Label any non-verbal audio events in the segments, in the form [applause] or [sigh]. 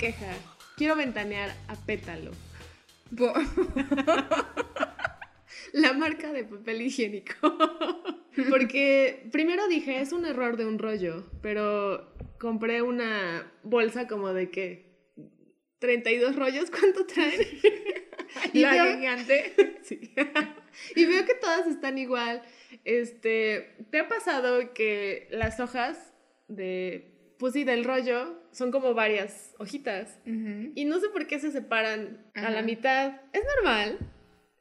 queja. Quiero ventanear a Pétalo. [laughs] La marca de papel higiénico. [laughs] Porque primero dije, es un error de un rollo, pero compré una bolsa como de que 32 rollos, ¿cuánto traen? [laughs] y La gigante. Sí. y veo que todas están igual. Este, ¿te ha pasado que las hojas de, pues sí, del rollo son como varias hojitas? Y no sé por qué se separan a la mitad. ¿Es normal?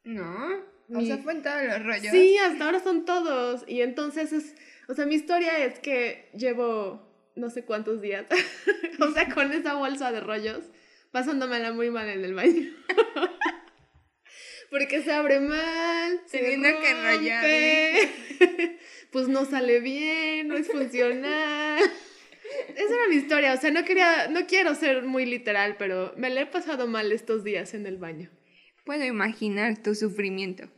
No. O sea, fue en todos los rollos. Sí, hasta ahora son todos. Y entonces es, o sea, mi historia es que llevo no sé cuántos días, [laughs] o sea, con esa bolsa de rollos, pasándomela muy mal en el baño. [laughs] Porque se abre mal, teniendo que enrollar. [laughs] pues no sale bien, no es funcional. Esa era mi historia, o sea, no quería, no quiero ser muy literal, pero me la he pasado mal estos días en el baño. Puedo imaginar tu sufrimiento.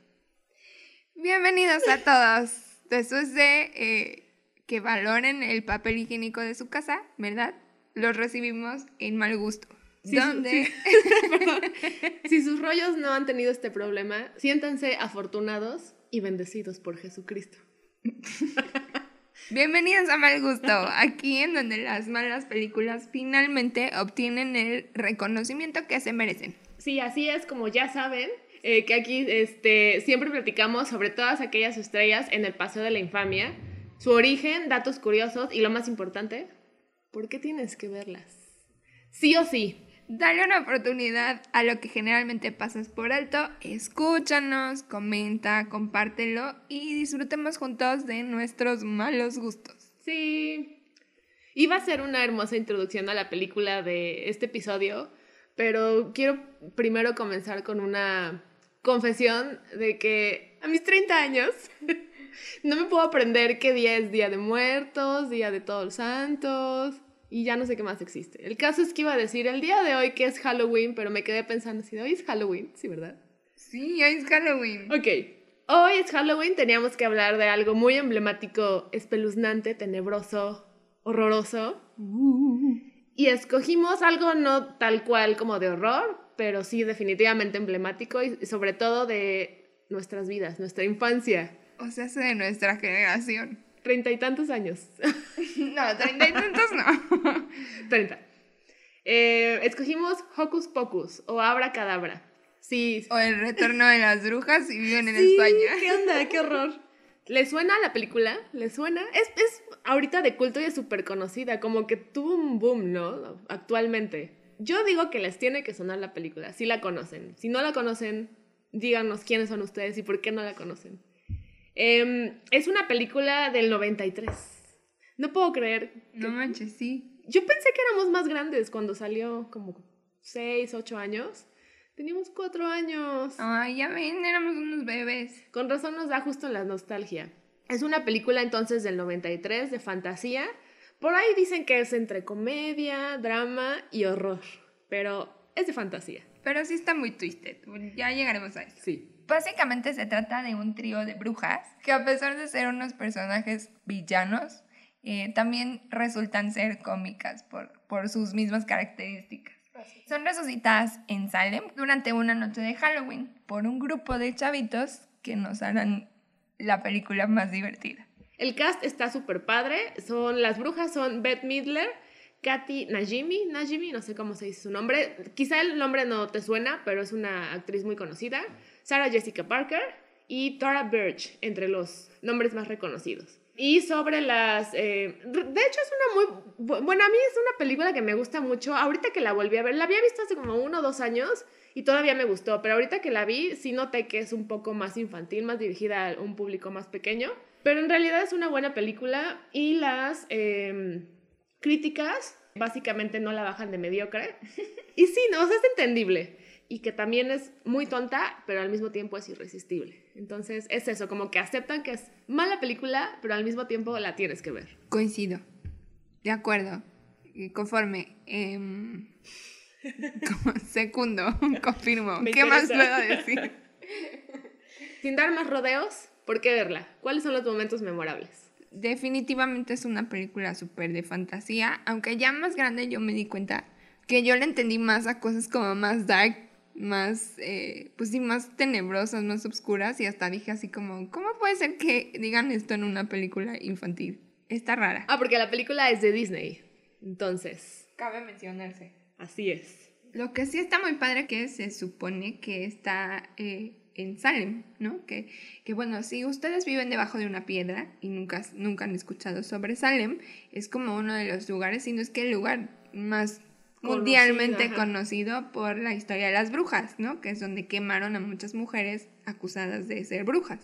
Bienvenidos a todos. Después de eh, que valoren el papel higiénico de su casa, ¿verdad? Los recibimos en mal gusto. Si [laughs] si sus rollos no han tenido este problema, siéntanse afortunados y bendecidos por Jesucristo. Bienvenidos a Mal Gusto, aquí en donde las malas películas finalmente obtienen el reconocimiento que se merecen. Sí, así es, como ya saben, eh, que aquí este, siempre platicamos sobre todas aquellas estrellas en el Paseo de la Infamia, su origen, datos curiosos y lo más importante, ¿por qué tienes que verlas? Sí o sí. Dale una oportunidad a lo que generalmente pasas por alto, escúchanos, comenta, compártelo y disfrutemos juntos de nuestros malos gustos. Sí. Iba a ser una hermosa introducción a la película de este episodio, pero quiero primero comenzar con una confesión de que a mis 30 años [laughs] no me puedo aprender qué día es Día de Muertos, Día de Todos los Santos y ya no sé qué más existe. El caso es que iba a decir el día de hoy que es Halloween, pero me quedé pensando si hoy es Halloween, sí, ¿verdad? Sí, hoy es Halloween. Ok, hoy es Halloween, teníamos que hablar de algo muy emblemático, espeluznante, tenebroso, horroroso. Y escogimos algo no tal cual como de horror, pero sí definitivamente emblemático y sobre todo de nuestras vidas, nuestra infancia. O sea, de nuestra generación. Treinta y tantos años. [laughs] no, treinta y tantos no. [laughs] Treinta. Eh, escogimos Hocus Pocus o Abra Cadabra. Sí. O El Retorno de las Brujas y viven en España. ¿Qué onda? ¿Qué horror? ¿Le suena la película? ¿Le suena? Es, es ahorita de culto y es súper conocida, como que tuvo un boom, ¿no? Actualmente. Yo digo que les tiene que sonar la película, si la conocen. Si no la conocen, díganos quiénes son ustedes y por qué no la conocen. Em, es una película del 93. No puedo creer. No manches, sí. Yo pensé que éramos más grandes cuando salió, como 6, 8 años. Teníamos 4 años. Ay, ya ven, éramos unos bebés. Con razón nos da justo la nostalgia. Es una película entonces del 93 de fantasía. Por ahí dicen que es entre comedia, drama y horror. Pero es de fantasía. Pero sí está muy twisted. Ya llegaremos a eso. Sí. Básicamente se trata de un trío de brujas que a pesar de ser unos personajes villanos, eh, también resultan ser cómicas por, por sus mismas características. Son resucitadas en Salem durante una noche de Halloween por un grupo de chavitos que nos harán la película más divertida. El cast está súper padre. Son, las brujas son Beth Midler, Katy Najimy, Najimy, no sé cómo se dice su nombre. Quizá el nombre no te suena, pero es una actriz muy conocida. Sarah Jessica Parker y Tara Birch, entre los nombres más reconocidos. Y sobre las... Eh, de hecho es una muy... Bueno, a mí es una película que me gusta mucho. Ahorita que la volví a ver, la había visto hace como uno o dos años y todavía me gustó, pero ahorita que la vi sí noté que es un poco más infantil, más dirigida a un público más pequeño. Pero en realidad es una buena película y las em, críticas básicamente no la bajan de mediocre. [laughs] y sí, no, es entendible y que también es muy tonta, pero al mismo tiempo es irresistible. Entonces es eso, como que aceptan que es mala película, pero al mismo tiempo la tienes que ver. Coincido. De acuerdo. Conforme. [laughs] Eh, segundo, [laughs] confirmo. ¿Qué más puedo decir? [laughs] Sin dar más rodeos, ¿por qué verla? ¿Cuáles son los momentos memorables? Definitivamente es una película súper de fantasía, aunque ya más grande yo me di cuenta que yo le entendí más a cosas como más dark, más, eh, pues sí, más tenebrosas, más oscuras y hasta dije así como, ¿cómo puede ser que digan esto en una película infantil? Está rara. Ah, porque la película es de Disney. Entonces. Cabe mencionarse. Así es. Lo que sí está muy padre que se supone que está eh, en Salem, ¿no? Que, que bueno, si ustedes viven debajo de una piedra y nunca, nunca han escuchado sobre Salem, es como uno de los lugares, si no es que el lugar más mundialmente conocido por la historia de las brujas, ¿no? Que es donde quemaron a muchas mujeres acusadas de ser brujas.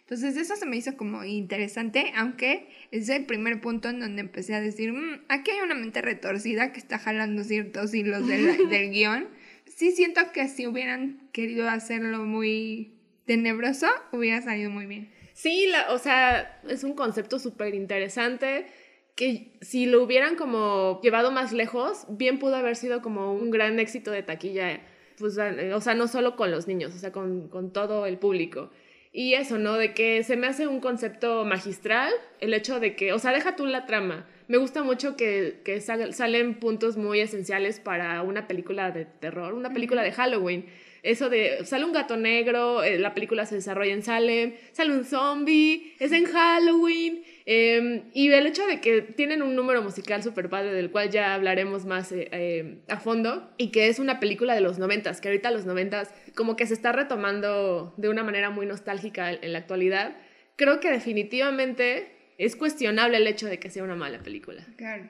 Entonces eso se me hizo como interesante, aunque es el primer punto en donde empecé a decir, mm, aquí hay una mente retorcida que está jalando ciertos hilos del, [laughs] del guion. Sí siento que si hubieran querido hacerlo muy tenebroso, hubiera salido muy bien. Sí, la, o sea, es un concepto súper interesante que si lo hubieran como llevado más lejos, bien pudo haber sido como un gran éxito de taquilla, pues, o sea, no solo con los niños, o sea, con, con todo el público. Y eso, ¿no? De que se me hace un concepto magistral, el hecho de que, o sea, deja tú la trama. Me gusta mucho que, que salen puntos muy esenciales para una película de terror, una película de Halloween eso de sale un gato negro, eh, la película se desarrolla en Salem, sale un zombie, es en Halloween, em, y el hecho de que tienen un número musical súper padre del cual ya hablaremos más eh, em, a fondo, y que es una película de los noventas, que ahorita los noventas como que se está retomando de una manera muy nostálgica en la actualidad, creo que definitivamente es cuestionable el hecho de que sea una mala película. Claro.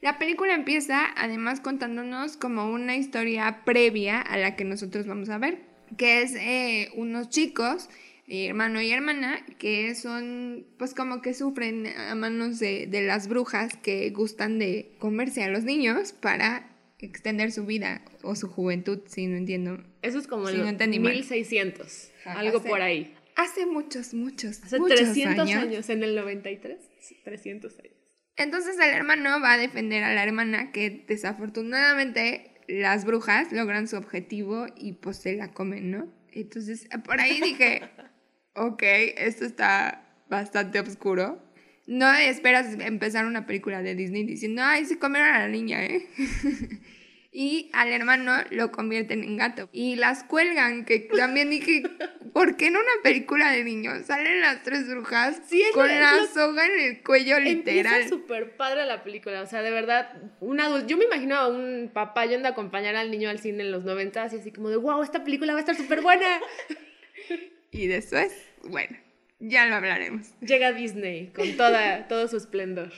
La película empieza además contándonos como una historia previa a la que nosotros vamos a ver, que es eh, unos chicos, hermano y hermana, que son pues como que sufren a manos de, las brujas que gustan de comerse a los niños para extender su vida o su juventud, si no entiendo. Eso es como en 1600, algo por ahí. Hace muchos, muchos, hace 300 años. años, en el 93, 300 años. Entonces el hermano va a defender a la hermana que desafortunadamente las brujas logran su objetivo y pues se la comen, ¿no? Entonces por ahí dije, ok, esto está bastante oscuro. No esperas empezar una película de Disney diciendo, ay, se comieron a la niña, ¿eh? [laughs] y al hermano lo convierten en gato. Y las cuelgan, que también dije, ¿por qué en una película de niños salen las tres brujas con la soga en el cuello literal? Es súper padre la película, o sea, de verdad, un adulto, yo me imagino a un papá yendo a acompañar al niño al cine en los noventas y así como de, wow, esta película va a estar súper buena. [laughs] y después, bueno, ya lo hablaremos. Llega Disney con toda, todo su esplendor.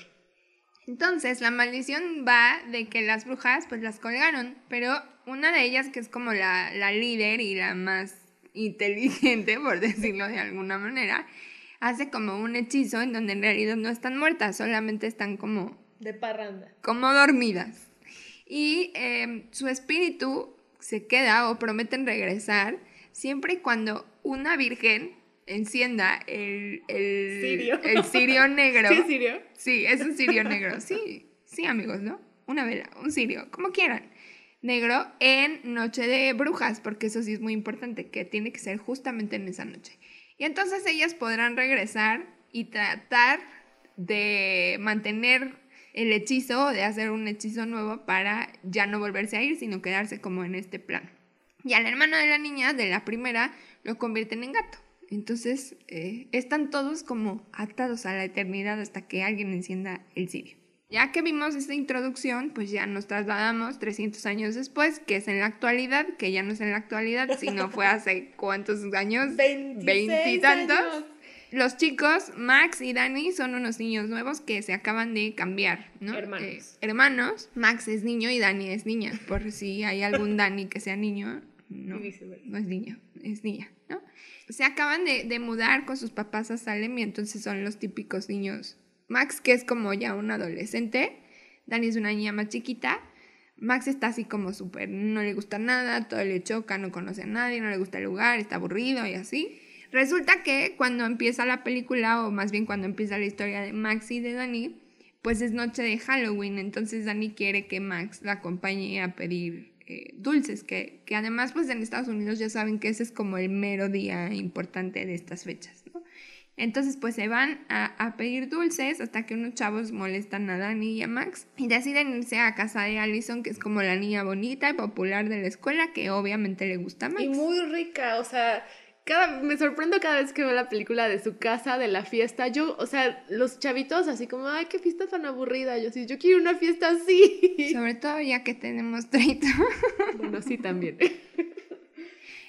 Entonces, la maldición va de que las brujas pues las colgaron, pero una de ellas, que es como la, líder y la más inteligente, por decirlo de alguna manera, hace como un hechizo en donde en realidad no están muertas, solamente están como... De parranda. Como dormidas. Y em, su espíritu se queda o prometen regresar siempre y cuando una virgen encienda el, el, ¿Sirio? [laughs] el negro. ¿Sí es sirio? Sí, es un cirio negro. Sí, sí, amigos, ¿no? Una vela, un cirio, como quieran. Negro en Noche de Brujas, porque eso sí es muy importante, que tiene que ser justamente en esa noche. Y entonces ellas podrán regresar y tratar de mantener el hechizo o de hacer un hechizo nuevo para ya no volverse a ir, sino quedarse como en este plan. Y al hermano de la niña, de la primera, lo convierten en gato. Entonces, eh, están todos como atados a la eternidad hasta que alguien encienda el cirio. Ya que vimos esta introducción, pues ya nos trasladamos 300 años después, que es en la actualidad, que ya no es en la actualidad, sino fue hace cuántos años, [laughs] veintitantos. Los chicos, Max y Dani, son unos niños nuevos que se acaban de cambiar, ¿no? Hermanos. Eh, hermanos. Max es niño y Dani es niña, por si hay algún Dani que sea niño, no, no es niño, es niña, ¿no? Se acaban de, mudar con sus papás a Salem y entonces son los típicos niños. Max, que es como ya un adolescente, Dani es una niña más chiquita. Max está así como súper, no le gusta nada, todo le choca, no conoce a nadie, no le gusta el lugar, está aburrido y así. Resulta que cuando empieza la película, o más bien cuando empieza la historia de Max y de Dani, pues es noche de Halloween, entonces Dani quiere que Max la acompañe a pedir eh, dulces, que, que, además pues en Estados Unidos ya saben que ese es como el mero día importante de estas fechas, ¿no? Entonces pues se van a, a, pedir dulces hasta que unos chavos molestan a Dani y a Max y deciden irse a casa de Allison, que es como la niña bonita y popular de la escuela, que obviamente le gusta a Max. Y muy rica, o sea, cada, me sorprendo cada vez que veo la película de su casa, de la fiesta. Yo, o sea, los chavitos así como, ay, qué fiesta tan aburrida. Yo sí, yo quiero una fiesta así. Sobre todo ya que tenemos 30. [laughs] Bueno, sí, también.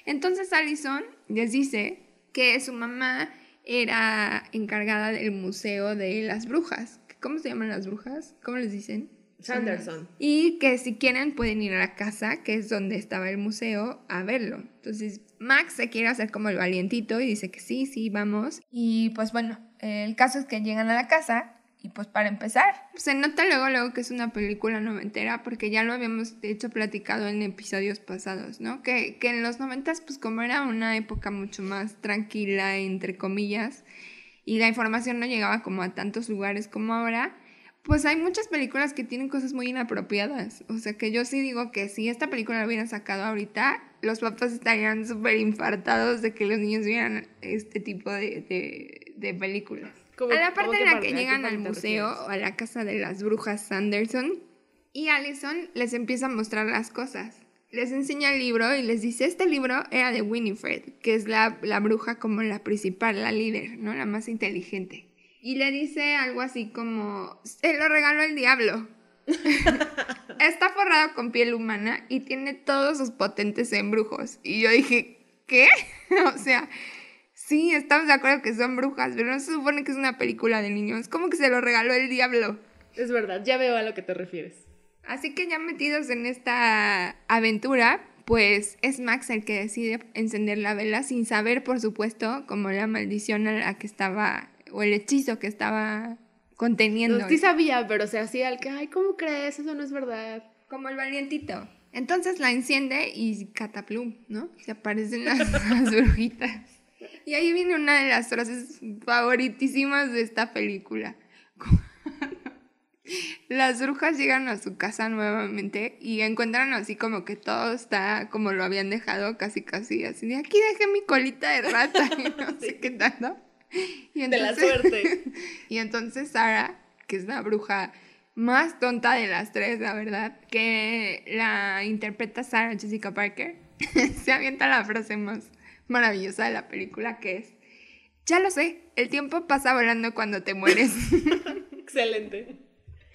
Entonces Allison les dice que su mamá era encargada del museo de las brujas. ¿Cómo se llaman las brujas? ¿Cómo les dicen? Sanderson. Y que si quieren pueden ir a la casa, que es donde estaba el museo, a verlo. Entonces Max se quiere hacer como el valientito y dice que sí, sí, vamos. Y pues bueno, el caso es que llegan a la casa y pues para empezar, se nota luego, luego que es una película noventera, porque ya lo habíamos de hecho platicado en episodios pasados, ¿no? Que, que en los noventas, pues como era una época mucho más tranquila, entre comillas, y la información no llegaba como a tantos lugares como ahora, pues hay muchas películas que tienen cosas muy inapropiadas. O sea que yo sí digo que si esta película la hubieran sacado ahorita, los papás estarían súper infartados de que los niños vieran este tipo de, de, películas. a la parte en la que llegan al museo o a la casa de las brujas Sanderson y Allison les empieza a mostrar las cosas. Les enseña el libro y les dice, este libro era de Winifred, que es la, la bruja como la principal, la líder, ¿no? La más inteligente y le dice algo así como, se lo regaló el diablo. [laughs] Está forrado con piel humana y tiene todos sus potentes embrujos. Y yo dije, ¿qué? [laughs] o sea, sí, estamos de acuerdo que son brujas, pero no se supone que es una película de niños. ¿Cómo que se lo regaló el diablo? Es verdad, ya veo a lo que te refieres. Así que ya metidos en esta aventura, pues es Max el que decide encender la vela sin saber, por supuesto, como la maldición a la que estaba o el hechizo que estaba conteniendo. sí sabía, pero se hacía el que, ay, ¿cómo crees? Eso no es verdad. Como el valientito. Entonces la enciende y cataplum, ¿no? Se aparecen las, [laughs] las brujitas. Y ahí viene una de las frases favoritísimas de esta película. [laughs] Las brujas llegan a su casa nuevamente y encuentran así como que todo está como lo habían dejado, casi casi así de aquí dejé mi colita de rata [laughs] y no sé qué tanto. [laughs] Y de la suerte. [laughs] y entonces Sara, que es la bruja más tonta de las tres, la verdad, que la interpreta Sarah Jessica Parker, [laughs] se avienta la frase más maravillosa de la película que es, ya lo sé, el tiempo pasa volando cuando te mueres. Excelente.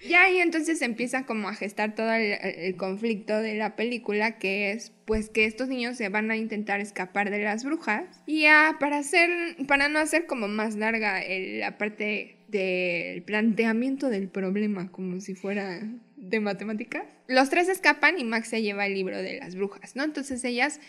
Ya ahí entonces empieza como a gestar todo el, conflicto de la película, que es pues que estos niños se van a intentar escapar de las brujas. Y ya para hacer, para no hacer como más larga la parte del planteamiento del problema, como si fuera de matemáticas, los tres escapan y Max se lleva el libro de las brujas, ¿no? Entonces ellas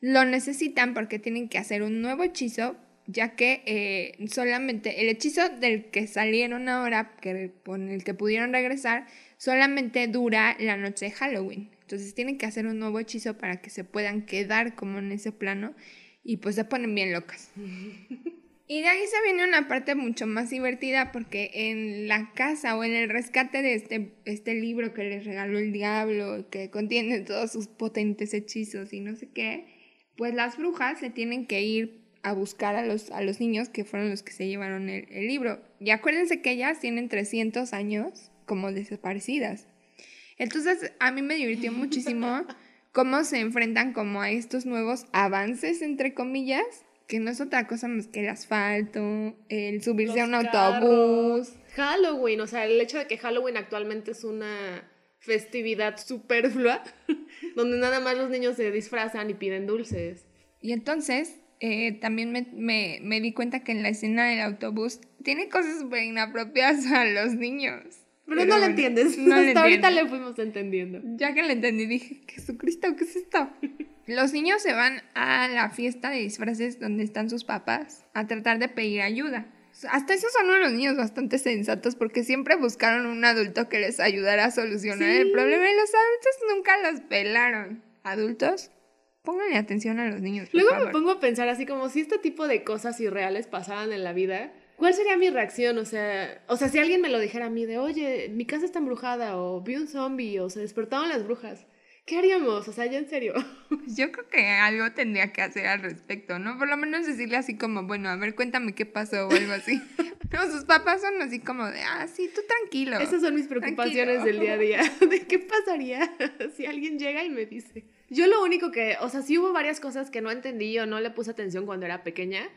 lo necesitan porque tienen que hacer un nuevo hechizo ya que eh, solamente el hechizo del que salieron ahora, que, con el que pudieron regresar, solamente dura la noche de Halloween. Entonces tienen que hacer un nuevo hechizo para que se puedan quedar como en ese plano y pues se ponen bien locas. [laughs] Y de ahí se viene una parte mucho más divertida porque en la casa o en el rescate de este, este libro que les regaló el diablo, que contiene todos sus potentes hechizos y no sé qué, pues las brujas se tienen que ir a buscar a los, a los niños que fueron los que se llevaron el, libro. Y acuérdense que ellas tienen 300 años como desaparecidas. Entonces a mí me divirtió [laughs] muchísimo cómo se enfrentan como a estos nuevos avances, entre comillas, que no es otra cosa más que el asfalto, el subirse a un autobús. Halloween, o sea, el hecho de que Halloween actualmente es una festividad superflua, [laughs] donde nada más los niños se disfrazan y piden dulces. Y entonces eh, también me, me, di cuenta que en la escena del autobús tiene cosas súper inapropiadas [laughs] a los niños. Pero, no lo entiendes. No [laughs] Hasta ahorita le fuimos entendiendo. Ya que lo entendí, dije, Jesucristo, ¿qué es esto? [laughs] Los niños se van a la fiesta de disfraces donde están sus papás a tratar de pedir ayuda. Hasta esos son unos niños bastante sensatos porque siempre buscaron un adulto que les ayudara a solucionar el problema y los adultos nunca los pelaron. ¿Adultos? Pónganle atención a los niños. Luego me pongo a pensar así como si este tipo de cosas irreales pasaran en la vida, ¿cuál sería mi reacción? O sea, o sea, si alguien me lo dijera a mí de, oye, mi casa está embrujada, o vi un zombie, o se despertaron las brujas, ¿Qué haríamos? O sea, ya en serio. [laughs] Yo creo que algo tendría que hacer al respecto, ¿no? Por lo menos decirle así como, bueno, a ver, cuéntame qué pasó o algo así. [laughs] No, sus papás son así como de, ah, sí, tú tranquilo. Esas son mis preocupaciones Tranquilo. del día a día. [laughs] ¿De qué pasaría si alguien llega y me dice? Yo lo único que, o sea, sí hubo varias cosas que no entendí o no le puse atención cuando era pequeña,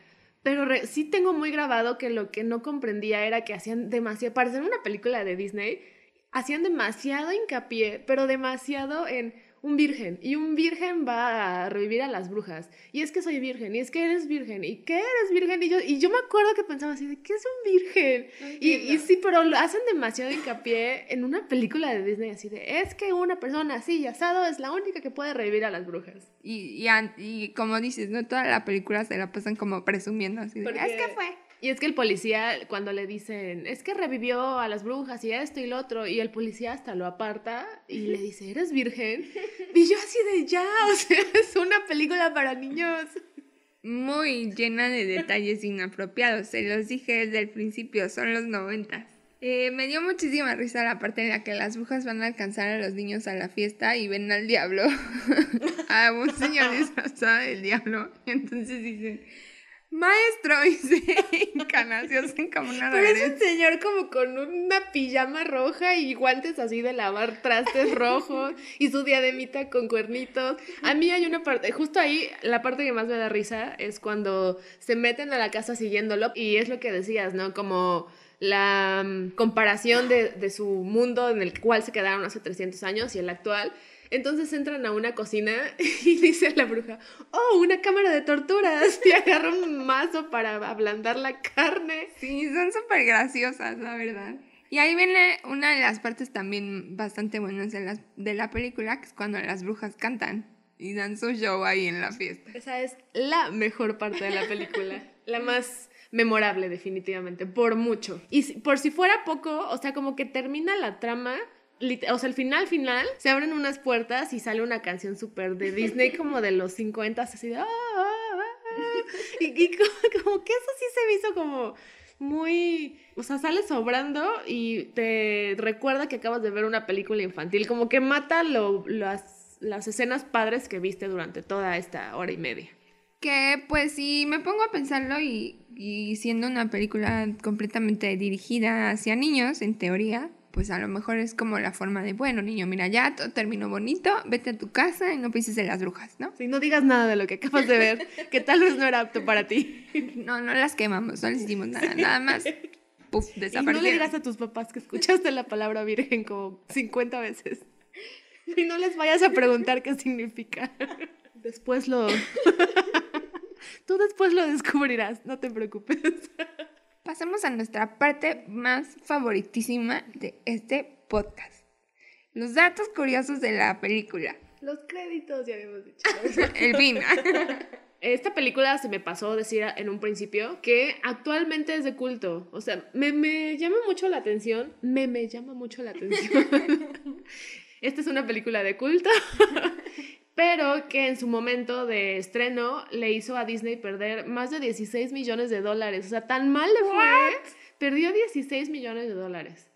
pero sí tengo muy grabado que lo que no comprendía era que hacían demasiado, para ser una película de Disney, hacían demasiado hincapié, pero demasiado en un virgen. Y un virgen va a revivir a las brujas. Y es que soy virgen, y es que eres virgen, y que eres virgen. Y yo, y yo me acuerdo que pensaba así, ¿de qué es un virgen? Y, y sí, pero lo hacen demasiado hincapié en una película de Disney así de, es que una persona así y asado es la única que puede revivir a las brujas. Y, y, y como dices, ¿no? Toda la película se la pasan como presumiendo así de, Porque- es que fue. Y es que el policía, cuando le dicen, es que revivió a las brujas y esto y lo otro, y el policía hasta lo aparta y le dice, ¿eres virgen? [laughs] Y yo así de ya, o sea, es una película para niños. Muy llena de detalles inapropiados, se los dije desde el principio, son los noventas. Eh, me dio muchísima risa la parte en la que las brujas van a alcanzar a los niños a la fiesta y ven al diablo, [laughs] a un señor disfrazado del diablo, y entonces dicen, maestro, [laughs] y se hincan, se hacen como una Pero es un señor como con una pijama roja y guantes así de lavar trastes rojos y su diademita con cuernitos. A mí hay una parte, justo ahí, la parte que más me da risa es cuando se meten a la casa siguiéndolo y es lo que decías, ¿no? Como la mm, comparación de, de su mundo en el cual se quedaron hace 300 años y el actual. Entonces entran a una cocina [laughs] y dice la bruja, oh, una cámara de torturas [laughs] y agarra un mazo para ablandar la carne. Sí, son súper graciosas, la verdad. Y ahí viene una de las partes también bastante buenas de, las, de la película, que es cuando las brujas cantan y dan su show ahí en la fiesta. Esa es la mejor parte de la película, [laughs] la más memorable definitivamente, por mucho. Y por si fuera poco, o sea, como que termina la trama, o sea, al final, final, se abren unas puertas y sale una canción súper de Disney como de los 50, así de... "Ah, ah, ah", y, [laughs] como, que eso sí se me hizo como muy, o sea, sale sobrando y te recuerda que acabas de ver una película infantil, como que mata lo- las, las escenas padres que viste durante toda esta hora y media. Que pues si me pongo a pensarlo y siendo una película completamente dirigida hacia niños, en teoría, pues a lo mejor es como la forma de, bueno, niño, mira, ya todo terminó bonito, vete a tu casa y no pienses en las brujas, ¿no? Si no digas nada de lo que acabas de ver, que tal vez no era apto para ti. [laughs] No, no las quemamos, no les hicimos nada, nada más, puf, Y no le desaparecieron. digas a tus papás que escuchaste la palabra virgen como 50 veces. Y no les vayas a preguntar qué significa. Después lo... [laughs] Tú después lo descubrirás, no te preocupes. Pasemos a nuestra parte más favoritísima de este podcast. Los datos curiosos de la película. Los créditos, ya habíamos dicho. [laughs] El fin. [laughs] Esta película se me pasó decir en un principio que actualmente es de culto. O sea, me, me llama mucho la atención. Me, me llama mucho la atención. [laughs] Esta es una película de culto. Pero que en su momento de estreno le hizo a Disney perder más de 16 millones de dólares. O sea, tan mal le fue. Perdió 16 millones de dólares.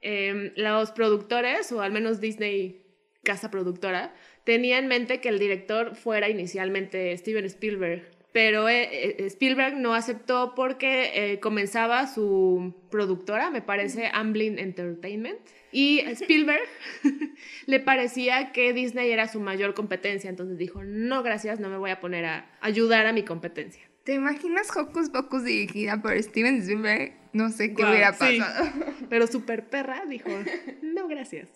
Em, los productores, o al menos Disney, casa productora, tenía en mente que el director fuera inicialmente Steven Spielberg, pero eh, eh, Spielberg no aceptó porque eh, comenzaba su productora, me parece Amblin Entertainment, y Spielberg [laughs] le parecía que Disney era su mayor competencia, entonces dijo, no, gracias, no me voy a poner a ayudar a mi competencia. ¿Te imaginas Hocus Pocus dirigida por Steven Spielberg? No sé qué Guau, hubiera sí. pasado. [laughs] Pero super perra dijo, no, gracias.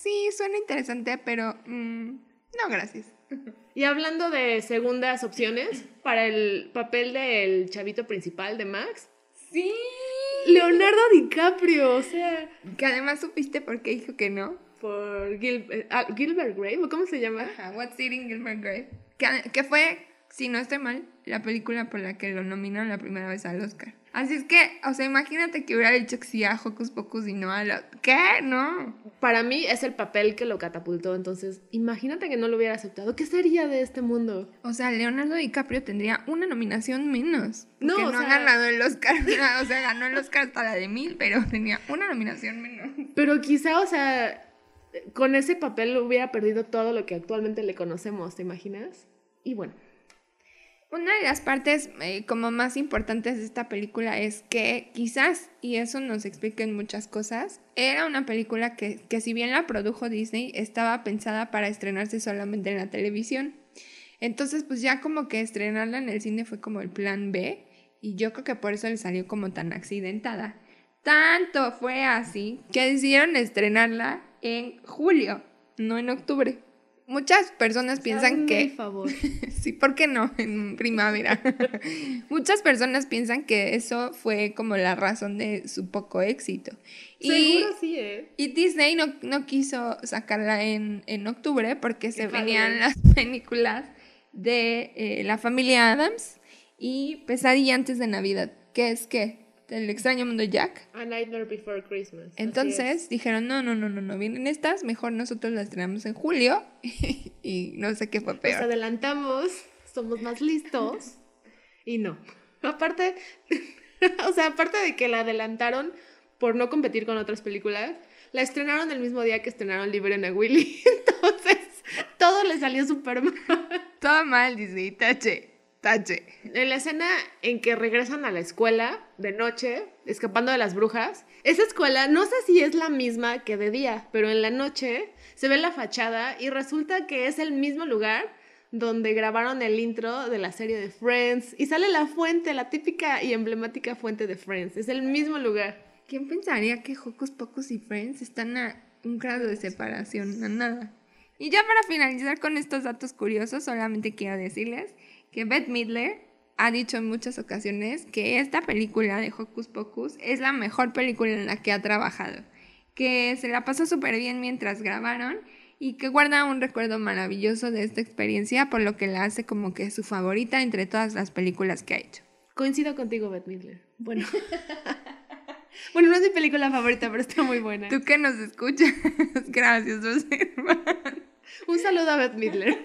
Sí, suena interesante, pero mm, no, gracias. [laughs] Y hablando de segundas opciones, para el papel del chavito principal de Max, Sí. Leonardo DiCaprio, o sea, Que además supiste por qué dijo que no. por Gil- eh, ah, Gilbert Grape, ¿o ¿cómo se llama? Ajá, What's Eating Gilbert Grape. Que, que fue, si no estoy mal, la película por la que lo nominaron la primera vez al Oscar. Así es que, o sea, imagínate que hubiera dicho que sí a Hocus Pocus y no a la... ¿Qué? No. Para mí es el papel que lo catapultó, entonces imagínate que no lo hubiera aceptado. ¿Qué sería de este mundo? O sea, Leonardo DiCaprio tendría una nominación menos. No, No, o ha ganado el Oscar. [laughs] o sea, ganó el Oscar hasta la de mil, pero tenía una nominación menos. Pero quizá, o sea, con ese papel hubiera perdido todo lo que actualmente le conocemos, ¿te imaginas? Y bueno. Una de las partes eh, como más importantes de esta película es que quizás, y eso nos explica en muchas cosas, era una película que, que si bien la produjo Disney, estaba pensada para estrenarse solamente en la televisión. Entonces, pues ya como que estrenarla en el cine fue como el plan B, y yo creo que por eso le salió como tan accidentada. Tanto fue así que decidieron estrenarla en julio, no en octubre. Muchas personas piensan que... favor. [laughs] sí, ¿por qué no? En primavera. [laughs] Muchas personas piensan que eso fue como la razón de su poco éxito. Seguro sí, ¿eh? Y Disney no, no quiso sacarla en, en octubre porque se venían las [laughs] películas de eh, la familia Adams y Pesadilla antes de Navidad, que es que el extraño mundo Jack. A Nightmare Before Christmas. Entonces dijeron, no, no, no, no, no, vienen estas, mejor nosotros las estrenamos en julio [laughs] y no sé qué fue peor. Nos adelantamos, somos más listos [laughs] y no. Aparte, [laughs] o sea, aparte de que la adelantaron por no competir con otras películas, la estrenaron el mismo día que estrenaron Liberen a Willy. Entonces, todo le salió súper mal. Todo mal, Disney, tache. Tache. En la escena en que regresan a la escuela de noche, escapando de las brujas, esa escuela no sé si es la misma que de día, pero en la noche se ve la fachada y resulta que es el mismo lugar donde grabaron el intro de la serie de Friends y sale la fuente, la típica y emblemática fuente de Friends. Es el mismo lugar. ¿Quién pensaría que Hocus Pocus y Friends están a un grado de separación? A nada. Y ya para finalizar con estos datos curiosos, solamente quiero decirles que Beth Midler ha dicho en muchas ocasiones que esta película de Hocus Pocus es la mejor película en la que ha trabajado, que se la pasó súper bien mientras grabaron y que guarda un recuerdo maravilloso de esta experiencia, por lo que la hace como que su favorita entre todas las películas que ha hecho. Coincido contigo, Beth Midler. Bueno. [laughs] bueno, no es mi película favorita, pero está muy buena. Tú que nos escuchas, [laughs] gracias, Un saludo a Beth Midler.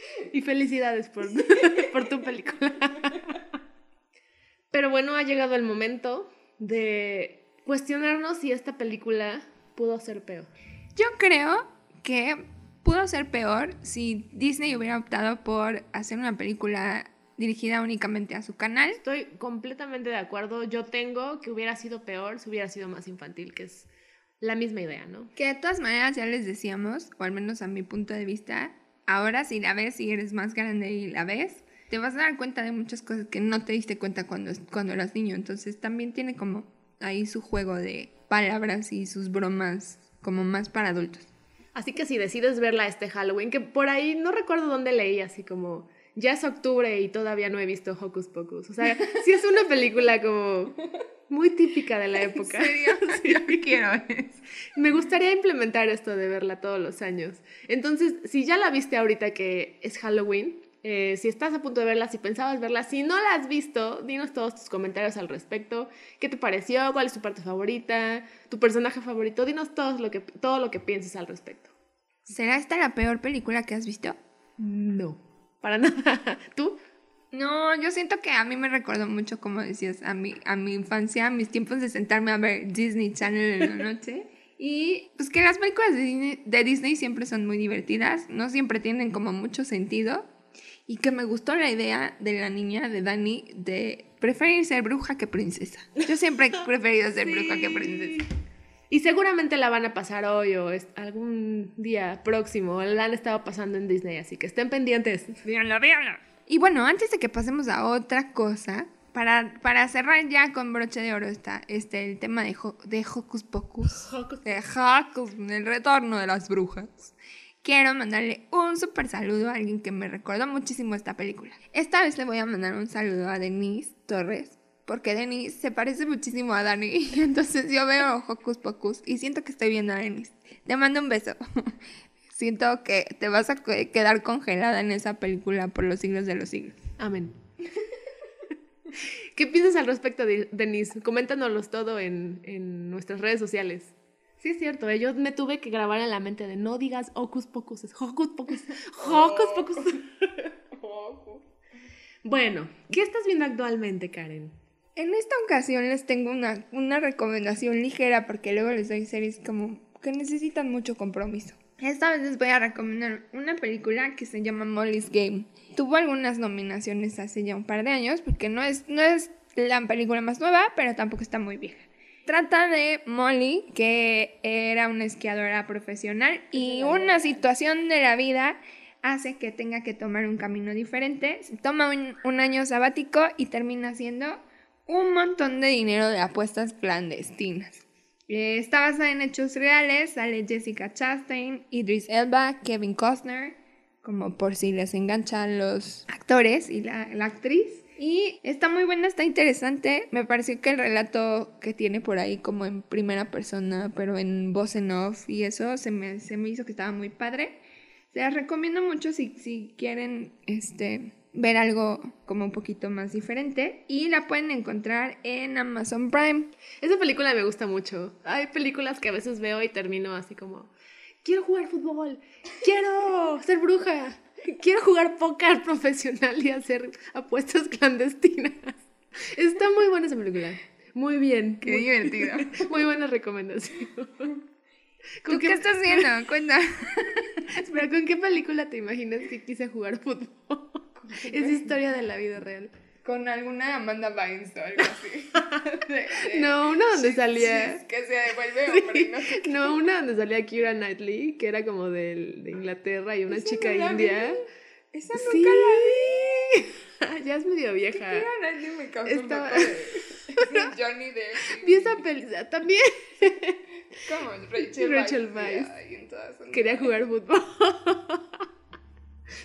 [laughs] Y felicidades por, [laughs] por tu película. Pero bueno, ha llegado el momento de cuestionarnos si esta película pudo ser peor. Yo creo que pudo ser peor si Disney hubiera optado por hacer una película dirigida únicamente a su canal. Estoy completamente de acuerdo. Yo tengo que hubiera sido peor si hubiera sido más infantil, que es la misma idea, ¿no? Que de todas maneras ya les decíamos, o al menos a mi punto de vista, Ahora si la ves y eres más grande y la ves, te vas a dar cuenta de muchas cosas que no te diste cuenta cuando, cuando eras niño. Entonces también tiene como ahí su juego de palabras y sus bromas como más para adultos. Así que si decides verla este Halloween, que por ahí no recuerdo dónde leí, así como ya es octubre y todavía no he visto Hocus Pocus. O sea, [laughs] sí es una película como muy típica de la [laughs] época. ¿En serio? [laughs] Sí, quiero Me gustaría implementar esto de verla todos los años. Entonces, si ya la viste ahorita que es Halloween, eh, si estás a punto de verla, si pensabas verla, si no la has visto, dinos todos tus comentarios al respecto. ¿Qué te pareció? ¿Cuál es tu parte favorita? ¿Tu personaje favorito? Dinos todo lo que, todo lo que pienses al respecto. ¿Será esta la peor película que has visto? No, para nada. [laughs] ¿Tú? No, yo siento que a mí me recordó mucho, como decías, a mi, a mi infancia, a mis tiempos de sentarme a ver Disney Channel en la noche. Y pues que las películas de Disney, de Disney siempre son muy divertidas, no siempre tienen como mucho sentido. Y que me gustó la idea de la niña de Dani de preferir ser bruja que princesa. Yo siempre he preferido ser [laughs] bruja que princesa. Y seguramente la van a pasar hoy o algún día próximo. La han estado pasando en Disney, así que estén pendientes. Véanla, véanla. Y bueno, antes de que pasemos a otra cosa, para, para cerrar ya con broche de oro está este, el tema de, de Hocus Pocus, de Hocus, el retorno de las brujas. Quiero mandarle un super saludo a alguien que me recordó muchísimo esta película. Esta vez le voy a mandar un saludo a Denise Torres, porque Denise se parece muchísimo a Dani. [laughs] Entonces yo veo Hocus Pocus y siento que estoy viendo a Denise. Te mando un beso. [laughs] siento que te vas a quedar congelada en esa película por los siglos de los siglos. Amén. [laughs] ¿Qué piensas al respecto, Denise? Coméntanos todo en, nuestras redes sociales. Sí, es cierto, ¿eh? yo me tuve que grabar en la mente de no digas hocus pocus, es hocus pocus, [laughs] hocus pocus. [laughs] bueno, ¿qué estás viendo actualmente, Karen? En esta ocasión les tengo una, una recomendación ligera porque luego les doy series como que necesitan mucho compromiso. Esta vez les voy a recomendar una película que se llama Molly's Game. Tuvo algunas nominaciones hace ya un par de años, porque no es, no es la película más nueva, pero tampoco está muy vieja. Trata de Molly, que era una esquiadora profesional, y una situación de la vida hace que tenga que tomar un camino diferente. Toma un, un año sabático y termina haciendo un montón de dinero de apuestas clandestinas. Eh, está basada en hechos reales, sale Jessica Chastain, Idris Elba, Kevin Costner, como por si les enganchan los actores y la, la actriz. Y está muy buena, está interesante. Me pareció que el relato que tiene por ahí como en primera persona, pero en voz en off y eso, se me, se me hizo que estaba muy padre. Se las recomiendo mucho si, si quieren este, ver algo como un poquito más diferente. Y la pueden encontrar en Amazon Prime. Esa película me gusta mucho. Hay películas que a veces veo y termino así como, quiero jugar fútbol, quiero ser bruja, quiero jugar póker profesional y hacer apuestas clandestinas. Está muy buena esa película. Muy bien. Qué divertido. [laughs] Muy buena recomendación. ¿Tú qué, estás viendo? [laughs] Cuenta. Espera, ¿con qué película te imaginas que quise jugar fútbol? [laughs] Es historia de la vida real. Con alguna Amanda Bynes o algo así. no, una donde salía. que se devuelve hombre, no, no, una donde salía Kira Knightley, que era como de, de Inglaterra y una chica india. Esa nunca la vi. [laughs] ya es medio vieja. Kira Knightley me causó Estaba... un poco de... [laughs] Johnny Depp. Vi esa película también. ¿Cómo? Rachel, Rachel Weisz. Quería jugar fútbol.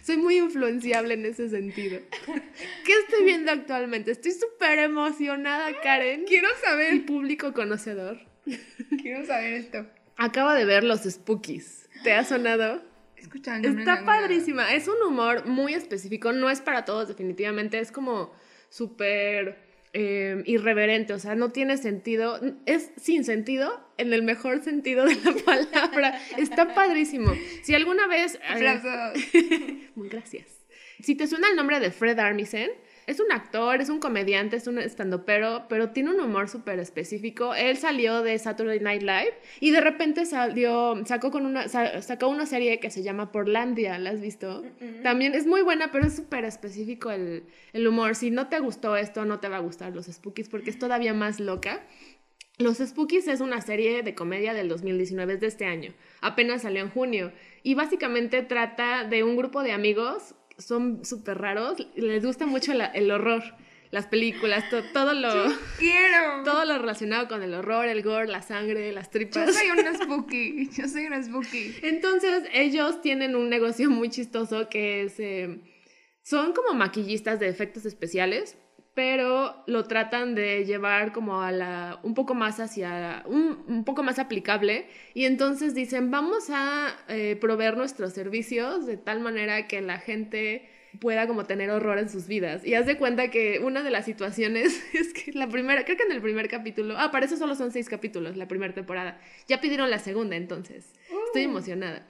Soy muy influenciable en ese sentido. ¿Qué estoy viendo actualmente? Estoy súper emocionada, Karen. Quiero saber. Mi público conocedor. Quiero saber esto. Acabo de ver Los Spookies. ¿Te ha sonado? Escuchando. Está padrísima. Es un humor muy específico. No es para todos, definitivamente. Es como súper eh, irreverente, o sea, no tiene sentido, es sin sentido en el mejor sentido de la [laughs] palabra. Está padrísimo. Si alguna vez... Eh, muy [laughs] gracias. Si te suena el nombre de Fred Armisen, es un actor, es un comediante, es un estandopero, pero tiene un humor súper específico. Él salió de Saturday Night Live y de repente salió, sacó, con una, sacó una serie que se llama Portlandia, ¿la has visto? También es muy buena, pero es súper específico el, el humor. Si no te gustó esto, no te va a gustar Los Spookies porque es todavía más loca. Los Spookies es una serie de comedia del 2019, es de este año. Apenas salió en junio. Y básicamente trata de un grupo de amigos son súper raros, les gusta mucho el horror, las películas, todo lo... quiero. Todo lo relacionado con el horror, el gore, la sangre, las tripas. Yo soy una [laughs] spooky, yo soy una spooky. Entonces ellos tienen un negocio muy chistoso que es... Eh, son como maquillistas de efectos especiales pero lo tratan de llevar como a la, un poco más hacia, un, un poco más aplicable y entonces dicen, vamos a eh, proveer nuestros servicios de tal manera que la gente pueda como tener horror en sus vidas. Y haz de cuenta que una de las situaciones [laughs] es que la primera, creo que en el primer capítulo, ah, para eso solo son seis capítulos, la primera temporada. Ya pidieron la segunda entonces. Estoy uh. emocionada.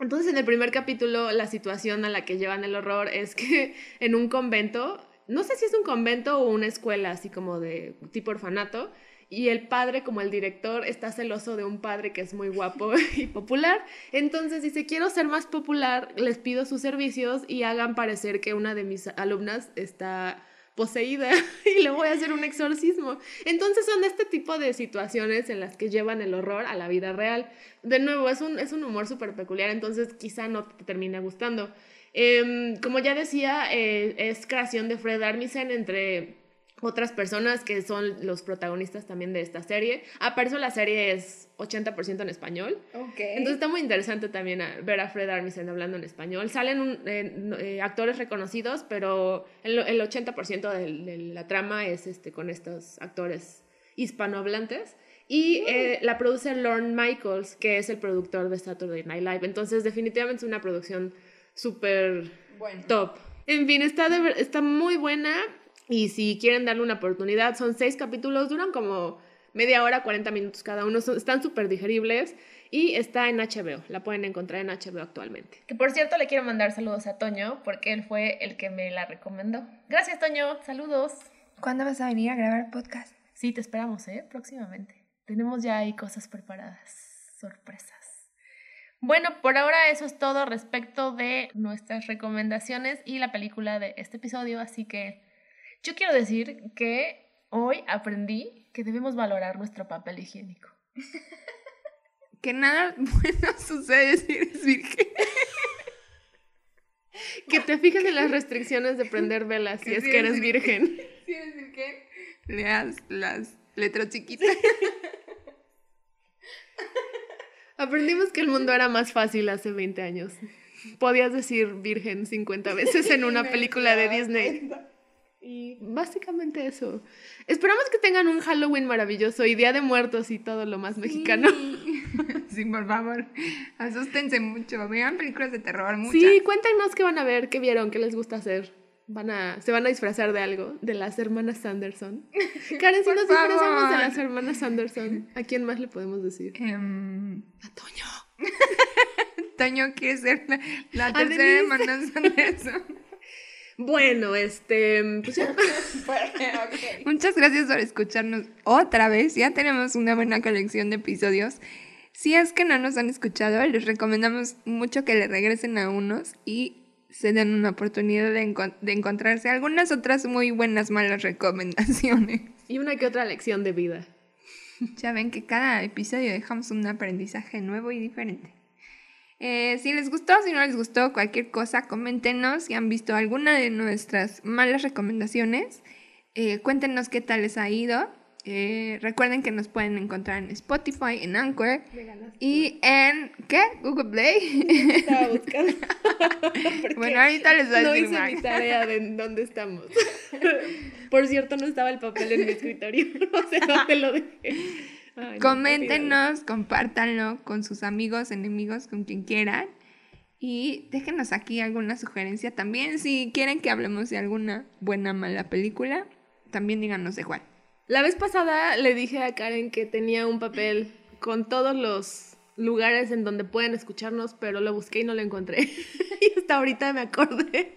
Entonces en el primer capítulo la situación a la que llevan el horror es que en un convento no sé si es un convento o una escuela así como de tipo orfanato, y el padre, como el director, está celoso de un padre que es muy guapo [laughs] y popular. Entonces dice, quiero ser más popular, les pido sus servicios y hagan parecer que una de mis alumnas está poseída [laughs] y le voy a hacer un exorcismo. Entonces son este tipo de situaciones en las que llevan el horror a la vida real. De nuevo, es un, es un humor súper peculiar, entonces quizá no te termine gustando. Em, como ya decía, eh, es creación de Fred Armisen entre otras personas que son los protagonistas también de esta serie. Ah, por eso la serie es 80% en español. Entonces está muy interesante también ver a Fred Armisen hablando en español. Salen eh, actores reconocidos, pero el, 80% de, la trama es este, con estos actores hispanohablantes. Y mm. eh, la produce Lorne Michaels, que es el productor de Saturday Night Live. Entonces definitivamente es una producción súper top. En fin, está, está muy buena y si quieren darle una oportunidad, son seis capítulos, duran como media hora, 40 minutos cada uno, están súper digeribles y está en HBO, la pueden encontrar en HBO actualmente. Que por cierto le quiero mandar saludos a Toño porque él fue el que me la recomendó. Gracias Toño, saludos. ¿Cuándo vas a venir a grabar podcast? Sí, te esperamos, ¿eh? Próximamente. Tenemos ya ahí cosas preparadas sorpresas. Bueno, por ahora eso es todo respecto de nuestras recomendaciones y la película de este episodio, así que yo quiero decir que hoy aprendí que debemos valorar nuestro papel higiénico. [laughs] que nada bueno [laughs] sucede si eres virgen. [laughs] que te fijes en las restricciones de prender velas si es que eres virgen. Si eres virgen, leas las letras chiquitas. Aprendimos que el mundo era más fácil hace 20 años. Podías decir virgen 50 veces en una [laughs] película de Disney. Y básicamente eso. Esperamos que tengan un Halloween maravilloso y Día de Muertos y todo lo más mexicano. [laughs] Sí, por favor. Asústense mucho. Vean películas de terror muchas. Sí, cuéntenos qué van a ver, qué vieron, qué les gusta hacer. Van a, se van a disfrazar de algo, de las hermanas Sanderson. [laughs] Karen, si nos disfrazamos de las hermanas Sanderson, ¿a quién más le podemos decir? Em, a Toño. [laughs] Toño quiere ser la, tercera hermana Sanderson. [laughs] Bueno, este, pues Muchas gracias por escucharnos otra vez. Ya tenemos una buena colección de episodios. Si es que no nos han escuchado, les recomendamos mucho que le regresen a unos y se den una oportunidad de, de encontrarse algunas otras muy buenas, malas recomendaciones. [laughs] Y una que otra lección de vida. [laughs] Ya ven que cada episodio dejamos un aprendizaje nuevo y diferente. Eh, si les gustó, si no les gustó, cualquier cosa, coméntenos si han visto alguna de nuestras malas recomendaciones. Eh, cuéntenos qué tal les ha ido. Eh, recuerden que nos pueden encontrar en Spotify, en Anchor y en ¿qué? Google Play. Estaba [laughs] buscando. [laughs] bueno, ahorita les voy a no decir hice mi tarea de dónde estamos. [laughs] Por cierto, no estaba el papel en mi escritorio. No sé dónde lo dejé. Coméntenos, compártanlo con sus amigos, enemigos, con quien quieran. Y déjenos aquí alguna sugerencia también. Si quieren que hablemos de alguna buena mala película, también díganos de cuál. La vez pasada le dije a Karen que tenía un papel con todos los lugares en donde pueden escucharnos, pero lo busqué y no lo encontré. [laughs] y hasta ahorita me acordé.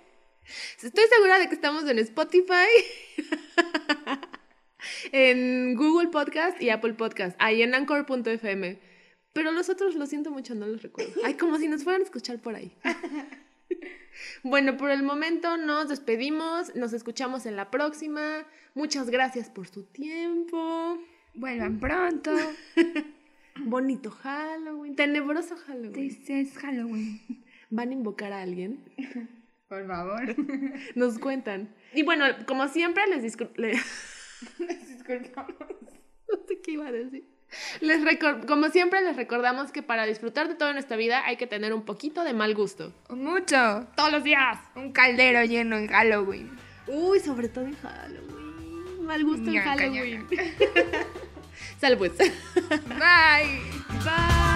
Estoy segura de que estamos en Spotify. [laughs] en Google Podcast y Apple Podcast, ahí en anchor.fm. Pero los otros, lo siento mucho, no los recuerdo. Ay, como si nos fueran a escuchar por ahí. [laughs] Bueno, por el momento nos despedimos, nos escuchamos en la próxima. Muchas gracias por su tiempo. Vuelvan pronto. [laughs] Bonito Halloween, tenebroso Halloween. This is Halloween. ¿Van a invocar a alguien? Por favor. [laughs] Nos cuentan. Y bueno, como siempre, les, [laughs] les disculpamos. No sé qué iba a decir. Les como siempre, les recordamos que para disfrutar de toda nuestra vida hay que tener un poquito de mal gusto. Mucho. Todos los días. Un caldero lleno en Halloween. Uy, sobre todo en Halloween mal gusto en Halloween. [laughs] Salud. Bye. Bye.